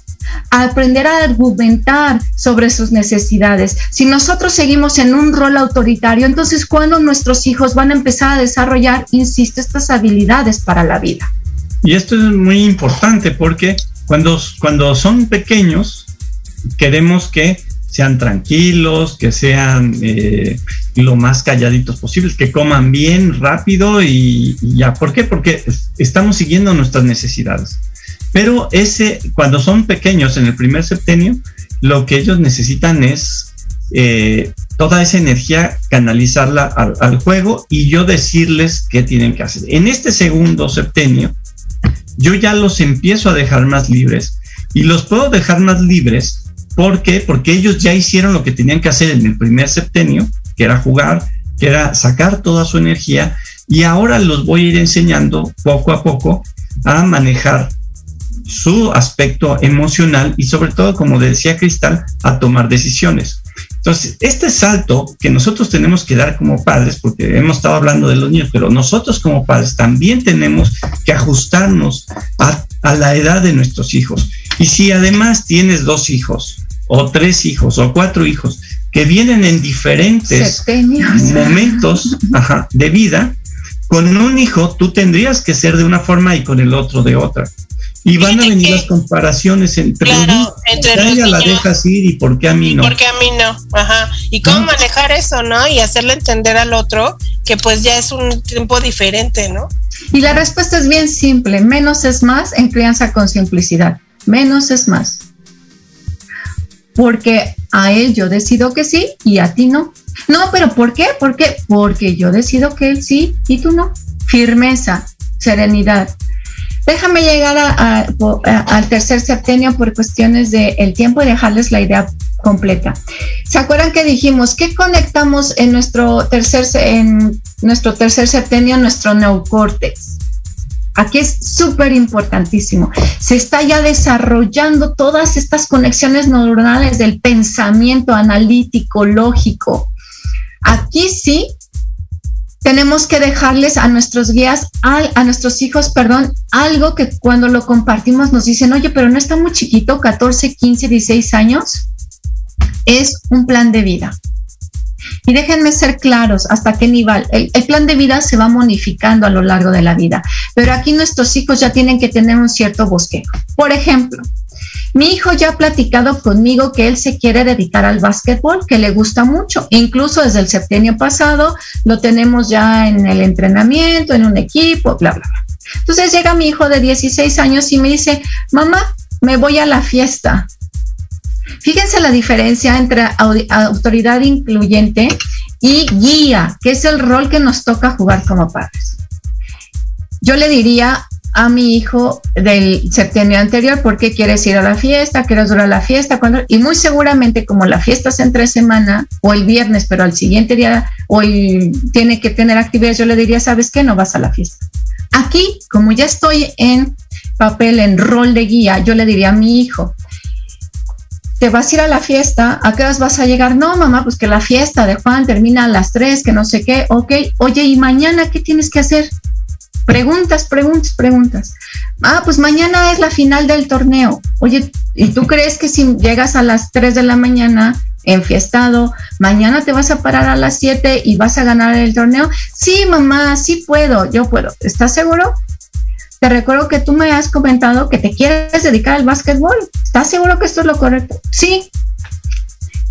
a aprender a argumentar sobre sus necesidades. Si nosotros seguimos en un rol autoritario, entonces ¿cuándo nuestros hijos van a empezar a desarrollar, insisto, estas habilidades para la vida? Y esto es muy importante porque cuando, cuando son pequeños, queremos que sean tranquilos, que sean eh, lo más calladitos posibles, que coman bien, rápido y, ya. ¿Por qué? Porque estamos siguiendo nuestras necesidades. Pero ese, cuando son pequeños en el primer septenio, lo que ellos necesitan es eh, toda esa energía canalizarla al, al, juego y yo decirles qué tienen que hacer. En este segundo septenio, yo ya los empiezo a dejar más libres y los puedo dejar más libres ¿Por qué? Porque ellos ya hicieron lo que tenían que hacer en el primer septenio, que era jugar, que era sacar toda su energía, y ahora los voy a ir enseñando poco a poco a manejar su aspecto emocional y sobre todo, como decía Cristal, a tomar decisiones. Entonces, este salto que nosotros tenemos que dar como padres, porque hemos estado hablando de los niños, pero nosotros como padres también tenemos que ajustarnos a, a la edad de nuestros hijos. Y si además tienes dos hijos o tres hijos o cuatro hijos que vienen en diferentes momentos de vida, con un hijo tú tendrías que ser de una forma y con el otro de otra. Y van a venir las comparaciones entre claro, entre ella la dejas ir y por qué a mí no. ¿Por qué a mí no? Ajá. Y cómo manejar eso, ¿no? Y hacerle entender al otro que pues ya es un tiempo diferente, ¿no? Y la respuesta es bien simple, menos es más en crianza con simplicidad. Menos es más porque a él yo decido que sí y a ti no. No, pero ¿por qué? ¿Por qué? Porque yo decido que él sí y tú no. Firmeza, serenidad. Déjame llegar al tercer septenio por cuestiones del el tiempo y dejarles la idea completa. ¿Se acuerdan que dijimos que conectamos en nuestro tercer, en nuestro tercer septenio nuestro neocórtex? Aquí es súper importantísimo. Se está ya desarrollando todas estas conexiones neuronales del pensamiento analítico, lógico. Aquí sí tenemos que dejarles a nuestros guías, a, nuestros hijos, perdón, algo que cuando lo compartimos nos dicen, oye, pero no está muy chiquito, 14, 15, 16 años. Es un plan de vida. Y déjenme ser claros hasta qué nivel. El, plan de vida se va modificando a lo largo de la vida, pero aquí nuestros hijos ya tienen que tener un cierto bosquejo. Por ejemplo, mi hijo ya ha platicado conmigo que él se quiere dedicar al básquetbol, que le gusta mucho. Incluso desde el septenio pasado lo tenemos ya en el entrenamiento, en un equipo, bla, bla, bla. Entonces llega mi hijo de 16 años y me dice, mamá, me voy a la fiesta. Fíjense la diferencia entre autoridad incluyente y guía, que es el rol que nos toca jugar como padres. Yo le diría a mi hijo del septenio anterior, ¿por qué quieres ir a la fiesta? ¿Quieres durar la fiesta? ¿Cuándo? Y muy seguramente como la fiesta es entre semana o el viernes, pero al siguiente día o tiene que tener actividades, yo le diría, ¿sabes qué? No vas a la fiesta. Aquí, como ya estoy en papel, en rol de guía, yo le diría a mi hijo, te vas a ir a la fiesta, ¿a qué horas vas a llegar? No, mamá, pues que la fiesta de Juan termina a las 3, que no sé qué, ok, oye, ¿y mañana qué tienes que hacer? Preguntas, preguntas, preguntas. Ah, pues mañana es la final del torneo. Oye, ¿y tú crees que si llegas a las 3 de la mañana enfiestado, mañana te vas a parar a las 7 y vas a ganar el torneo? Sí, mamá, sí puedo, yo puedo. ¿Estás seguro? Te recuerdo que tú me has comentado que te quieres dedicar al básquetbol. ¿Estás seguro que esto es lo correcto? Sí,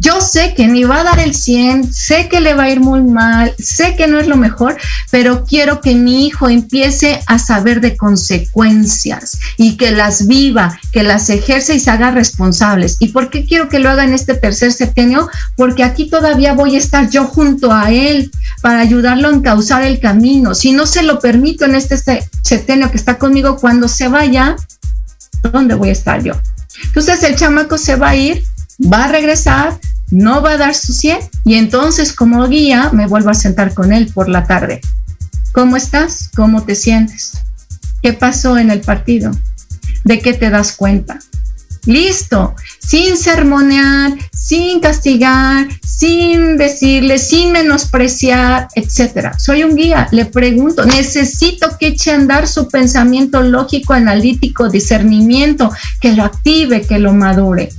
yo sé que ni va a dar el 100, sé que le va a ir muy mal, sé que no es lo mejor, pero quiero que mi hijo empiece a saber de consecuencias y que las viva, que las ejerce y se haga responsables. ¿Y por qué quiero que lo haga en este tercer septenio? Porque aquí todavía voy a estar yo junto a él para ayudarlo a encauzar el camino. Si no se lo permito en este septenio que está conmigo, cuando se vaya, ¿dónde voy a estar yo? Entonces el chamaco se va a ir va a regresar, no va a dar su 100 y entonces como guía me vuelvo a sentar con él por la tarde. ¿Cómo estás? ¿Cómo te sientes? ¿Qué pasó en el partido? ¿De qué te das cuenta? Listo, sin sermonear, sin castigar, sin decirle, sin menospreciar, etcétera. Soy un guía, le pregunto, necesito que eche a andar su pensamiento lógico, analítico, discernimiento, que lo active, que lo madure.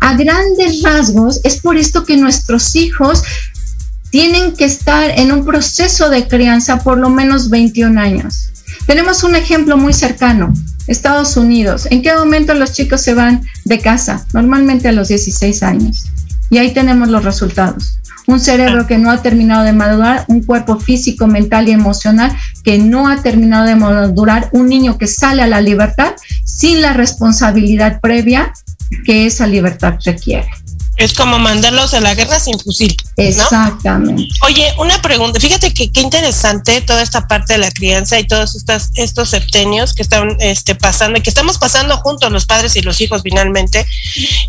A grandes rasgos, es por esto que nuestros hijos tienen que estar en un proceso de crianza por lo menos 21 años. Tenemos un ejemplo muy cercano, Estados Unidos. ¿En qué momento los chicos se van de casa? Normalmente a los 16 años. Y ahí tenemos los resultados. Un cerebro que no ha terminado de madurar, un cuerpo físico, mental y emocional que no ha terminado de madurar, un niño que sale a la libertad sin la responsabilidad previa que esa libertad requiere. Es como mandarlos a la guerra sin fusil. Exactamente. Oye, una pregunta. Fíjate que qué interesante toda esta parte de la crianza y todos estos, estos septenios que están este, pasando y que estamos pasando juntos los padres y los hijos finalmente.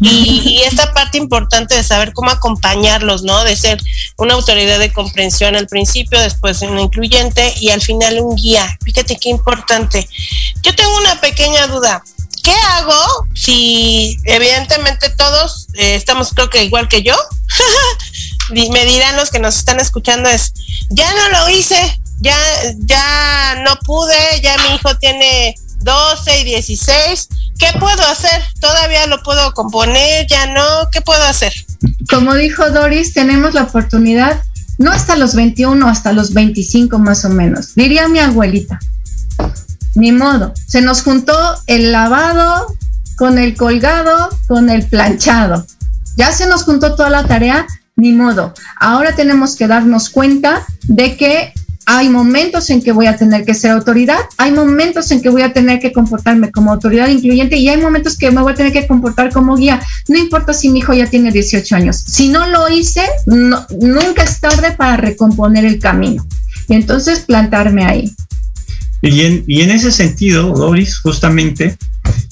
Y, y, esta parte importante de saber cómo acompañarlos, ¿no? De ser una autoridad de comprensión al principio, después un incluyente y al final un guía. Fíjate qué importante. Yo tengo una pequeña duda. ¿Qué hago si evidentemente todos eh, estamos creo que igual que yo? <laughs> Me dirán los que nos están escuchando es, ya no lo hice, ya, ya no pude, ya mi hijo tiene 12 y 16, ¿qué puedo hacer? ¿Todavía lo puedo componer? ¿Ya no? ¿Qué puedo hacer? Como dijo Doris, tenemos la oportunidad, no hasta los 21, hasta los 25 más o menos, diría mi abuelita ni modo. Se nos juntó el lavado con el colgado, con el planchado. Ya se nos juntó toda la tarea, ni modo. Ahora tenemos que darnos cuenta de que hay momentos en que voy a tener que ser autoridad, hay momentos en que voy a tener que comportarme como autoridad incluyente y hay momentos que me voy a tener que comportar como guía. No importa si mi hijo ya tiene 18 años. Si no lo hice, nunca es tarde para recomponer el camino. Y entonces plantarme ahí. Y en, ese sentido, Doris, justamente,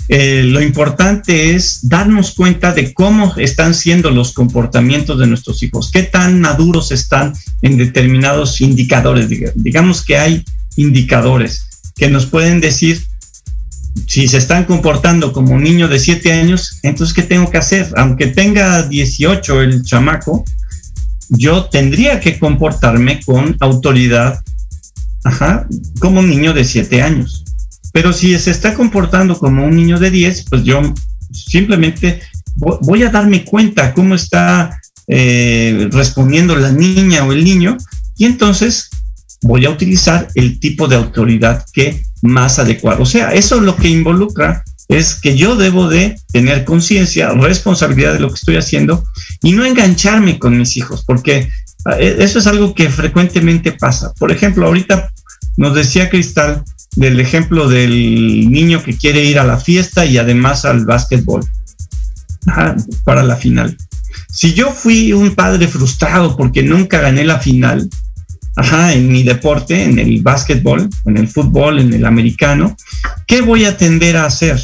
eh, lo importante es darnos cuenta de cómo están siendo los comportamientos de nuestros hijos, qué tan maduros están en determinados indicadores. Digamos que hay indicadores que nos pueden decir si se están comportando como un niño de 7 años, entonces ¿qué tengo que hacer? Aunque tenga 18 el chamaco, yo tendría que comportarme con autoridad Ajá, como un niño de 7 años. Pero si se está comportando como un niño de 10, pues yo simplemente voy a darme cuenta cómo está eh, respondiendo la niña o el niño y entonces voy a utilizar el tipo de autoridad que más adecuado. O sea, eso lo que involucra es que yo debo de tener conciencia, responsabilidad de lo que estoy haciendo y no engancharme con mis hijos, porque eso es algo que frecuentemente pasa. Por ejemplo, ahorita nos decía Cristal del ejemplo del niño que quiere ir a la fiesta y además al básquetbol para la final. Si yo fui un padre frustrado porque nunca gané la final, en mi deporte, en el básquetbol, en el fútbol, en el americano, ¿qué voy a tender a hacer?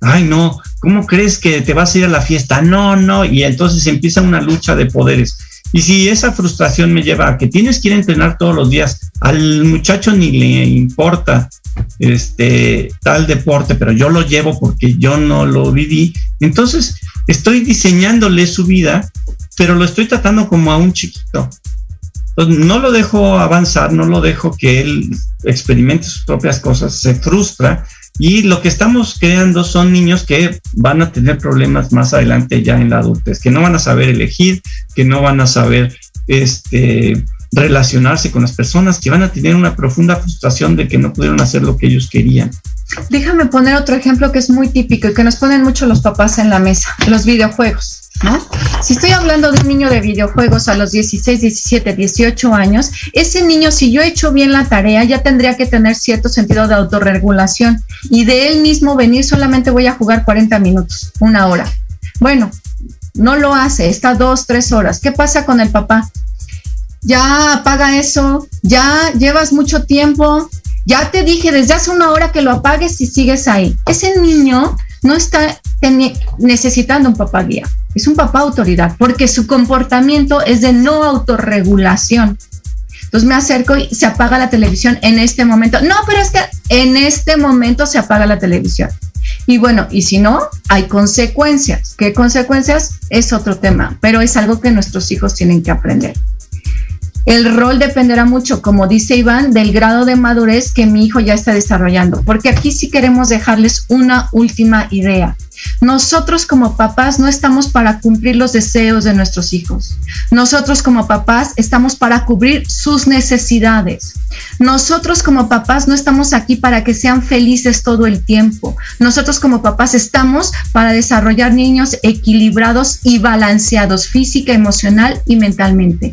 Ay, no, ¿cómo crees que te vas a ir a la fiesta? No, no, y entonces empieza una lucha de poderes. Y si esa frustración me lleva a que tienes que ir a entrenar todos los días, al muchacho ni le importa este tal deporte, pero yo lo llevo porque yo no lo viví, entonces estoy diseñándole su vida, pero lo estoy tratando como a un chiquito. Entonces, no lo dejo avanzar, no lo dejo que él experimente sus propias cosas, se frustra y lo que estamos creando son niños que van a tener problemas más adelante ya en la adultez, que no van a saber elegir, que no van a saber este, relacionarse con las personas, que van a tener una profunda frustración de que no pudieron hacer lo que ellos querían. Déjame poner otro ejemplo que es muy típico y que nos ponen mucho los papás en la mesa, los videojuegos. Si estoy hablando de un niño de videojuegos a los 16, 17, 18 años, ese niño, si yo he hecho bien la tarea, ya tendría que tener cierto sentido de autorregulación y de él mismo venir solamente voy a jugar 40 minutos, una hora. Bueno, no lo hace, está dos, tres horas. ¿Qué pasa con el papá? Ya apaga eso, ya llevas mucho tiempo, ya te dije desde hace una hora que lo apagues y sigues ahí. Ese niño no está necesitando un papá guía, es un papá autoridad, porque su comportamiento es de no autorregulación. Entonces me acerco y se apaga la televisión en este momento. No, pero es que en este momento se apaga la televisión. Y bueno, y si no, hay consecuencias. ¿Qué consecuencias? Es otro tema, pero es algo que nuestros hijos tienen que aprender. El rol dependerá mucho, como dice Iván, del grado de madurez que mi hijo ya está desarrollando, porque aquí sí queremos dejarles una última idea. Nosotros como papás no estamos para cumplir los deseos de nuestros hijos. Nosotros como papás estamos para cubrir sus necesidades. Nosotros como papás no estamos aquí para que sean felices todo el tiempo. Nosotros como papás estamos para desarrollar niños equilibrados y balanceados física, emocional y mentalmente.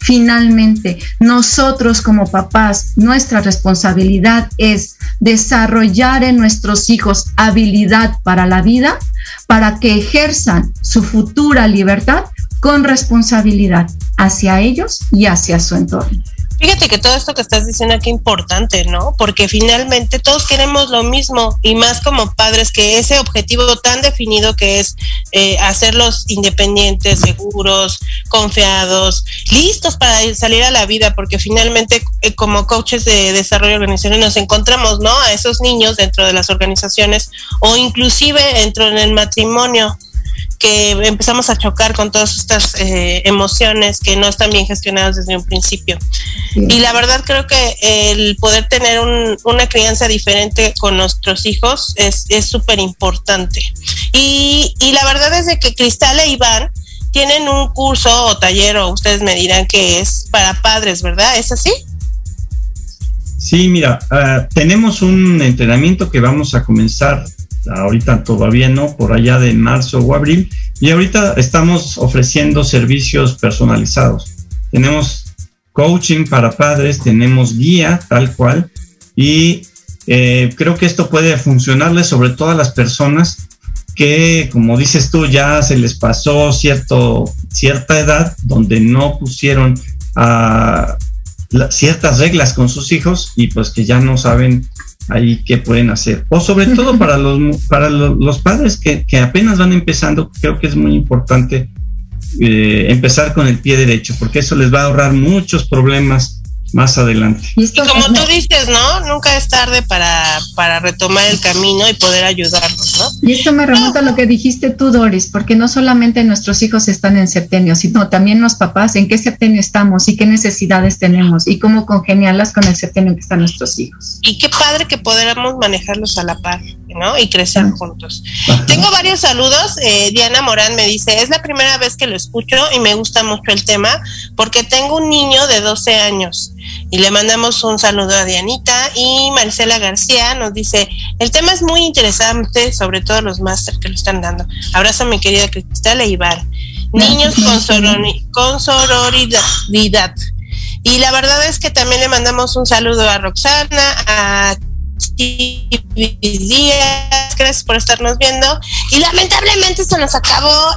Finalmente, nosotros como papás, nuestra responsabilidad es desarrollar en nuestros hijos habilidad para la vida, para que ejerzan su futura libertad con responsabilidad hacia ellos y hacia su entorno. Fíjate que todo esto que estás diciendo aquí es importante, ¿no? Porque finalmente todos queremos lo mismo y más como padres que ese objetivo tan definido que es eh, hacerlos independientes, seguros, confiados, listos para salir a la vida, porque finalmente eh, como coaches de desarrollo organizacional nos encontramos, ¿no? A esos niños dentro de las organizaciones o inclusive dentro del matrimonio que empezamos a chocar con todas estas eh, emociones que no están bien gestionadas desde un principio. Y la verdad creo que el poder tener una crianza diferente con nuestros hijos es súper importante. Y, y la verdad es de que Cristal e Iván tienen un curso o taller o ustedes me dirán que es para padres, ¿verdad? ¿Es así? Sí, mira, ah, tenemos un entrenamiento que vamos a comenzar ahorita todavía no, por allá de marzo o abril, y ahorita estamos ofreciendo servicios personalizados. Tenemos coaching para padres, tenemos guía tal cual, y eh, creo que esto puede funcionarle sobre todo a las personas que, como dices tú, ya se les pasó cierto, cierta edad donde no pusieron a ciertas reglas con sus hijos y pues que ya no saben ahí qué pueden hacer. O sobre todo para los, para los, padres que, que, apenas van empezando, creo que es muy importante eh, empezar con el pie derecho, porque eso les va a ahorrar muchos problemas más adelante. Y, como tú dices, ¿no? Nunca es tarde para, para retomar el camino y poder ayudarlos, ¿no? Y esto me remonta a lo que dijiste tú, Doris, porque no solamente nuestros hijos están en septenio, sino también los papás, en qué septenio estamos y qué necesidades tenemos y cómo congeniarlas con el septenio que están nuestros hijos. Y qué padre que podamos manejarlos a la par, ¿no? Y crecer juntos. Tengo varios saludos. Eh, Diana Morán me dice, es la primera vez que lo escucho y me gusta mucho el tema porque tengo un niño de 12 años y le mandamos un saludo a Dianita y Marcela García nos dice, el tema es muy interesante, sobre todo los máster que lo están dando. Abrazo a mi querida Cristal e Iván. Niños con, con sororidad. Y la verdad es que también le mandamos un saludo a Roxana, a Díaz, gracias por estarnos viendo. Y lamentablemente se nos acabó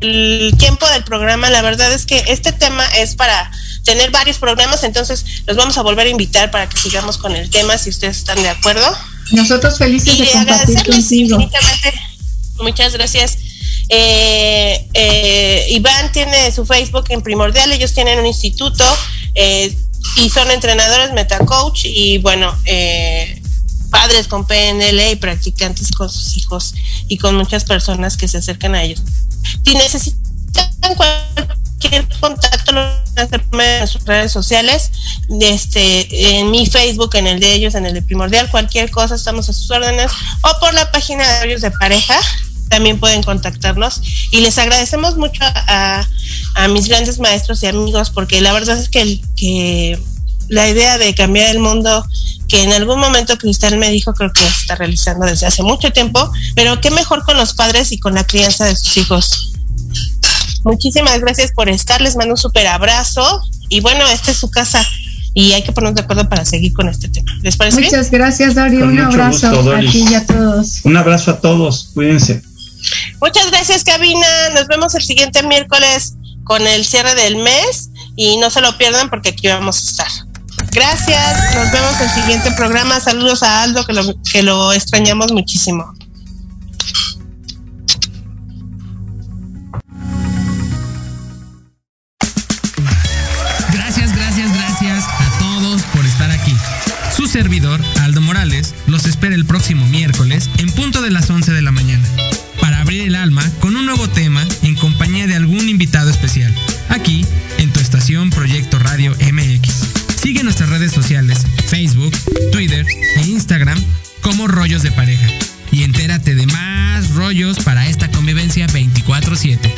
el tiempo del programa. La verdad es que este tema es para tener varios programas, entonces los vamos a volver a invitar para que sigamos con el tema, si ustedes están de acuerdo. Nosotros felices de compartir contigo. Muchas gracias. Eh, eh, Iván tiene su Facebook en Primordial, ellos tienen un instituto eh, y son entrenadores Metacoach y bueno, padres con PNL y practicantes con sus hijos y con muchas personas que se acercan a ellos. Si necesitan cualquier contacto, en sus redes sociales, este, en mi Facebook, en el de ellos, en el de Primordial, cualquier cosa, estamos a sus órdenes, o por la página de ellos de pareja, también pueden contactarnos. Y les agradecemos mucho a, a, mis grandes maestros y amigos, porque la verdad es que, que la idea de cambiar el mundo que en algún momento Cristal me dijo, creo que está realizando desde hace mucho tiempo, pero qué mejor con los padres y con la crianza de sus hijos. Muchísimas gracias por estar, les mando un súper abrazo y bueno, esta es su casa y hay que ponernos de acuerdo para seguir con este tema. ¿Les parece Muchas gracias, Dori. un abrazo a ti y a todos. Un abrazo a todos, cuídense. Muchas gracias, Cabina. Nos vemos el siguiente miércoles con el cierre del mes y no se lo pierdan porque aquí vamos a estar. Gracias, nos vemos en el siguiente programa. Saludos a Aldo, que lo, que lo extrañamos muchísimo. Gracias, gracias, gracias a todos por estar aquí. Su servidor, Aldo Morales, los espera el próximo miércoles en punto de las 11 de la mañana para abrir el alma con un nuevo tema en compañía de algún invitado especial, sociales, Facebook, Twitter e Instagram como Rollos de Pareja. Y entérate de más rollos para esta convivencia 24/7.